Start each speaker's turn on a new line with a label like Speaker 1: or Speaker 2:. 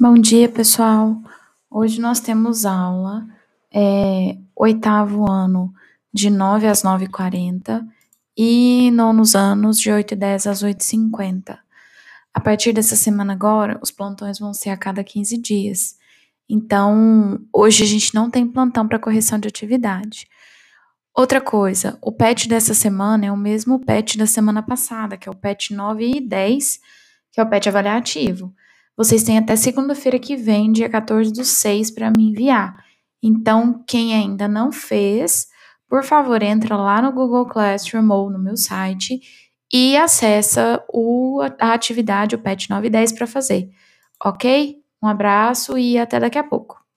Speaker 1: Bom dia, pessoal. Hoje nós temos aula, é, oitavo ano, de 9 às 9h40 e nonos anos, de 8h10 às 8h50. A partir dessa semana agora, os plantões vão ser a cada 15 dias. Então, hoje a gente não tem plantão para correção de atividade. Outra coisa, o PET dessa semana é o mesmo PET da semana passada, que é o PET 9 e 10, que é o PET avaliativo. Vocês têm até segunda-feira que vem, dia 14 do 6, para me enviar. Então, quem ainda não fez, por favor, entra lá no Google Classroom ou no meu site e acessa o, a atividade, o PET 910 para fazer. Ok? Um abraço e até daqui a pouco.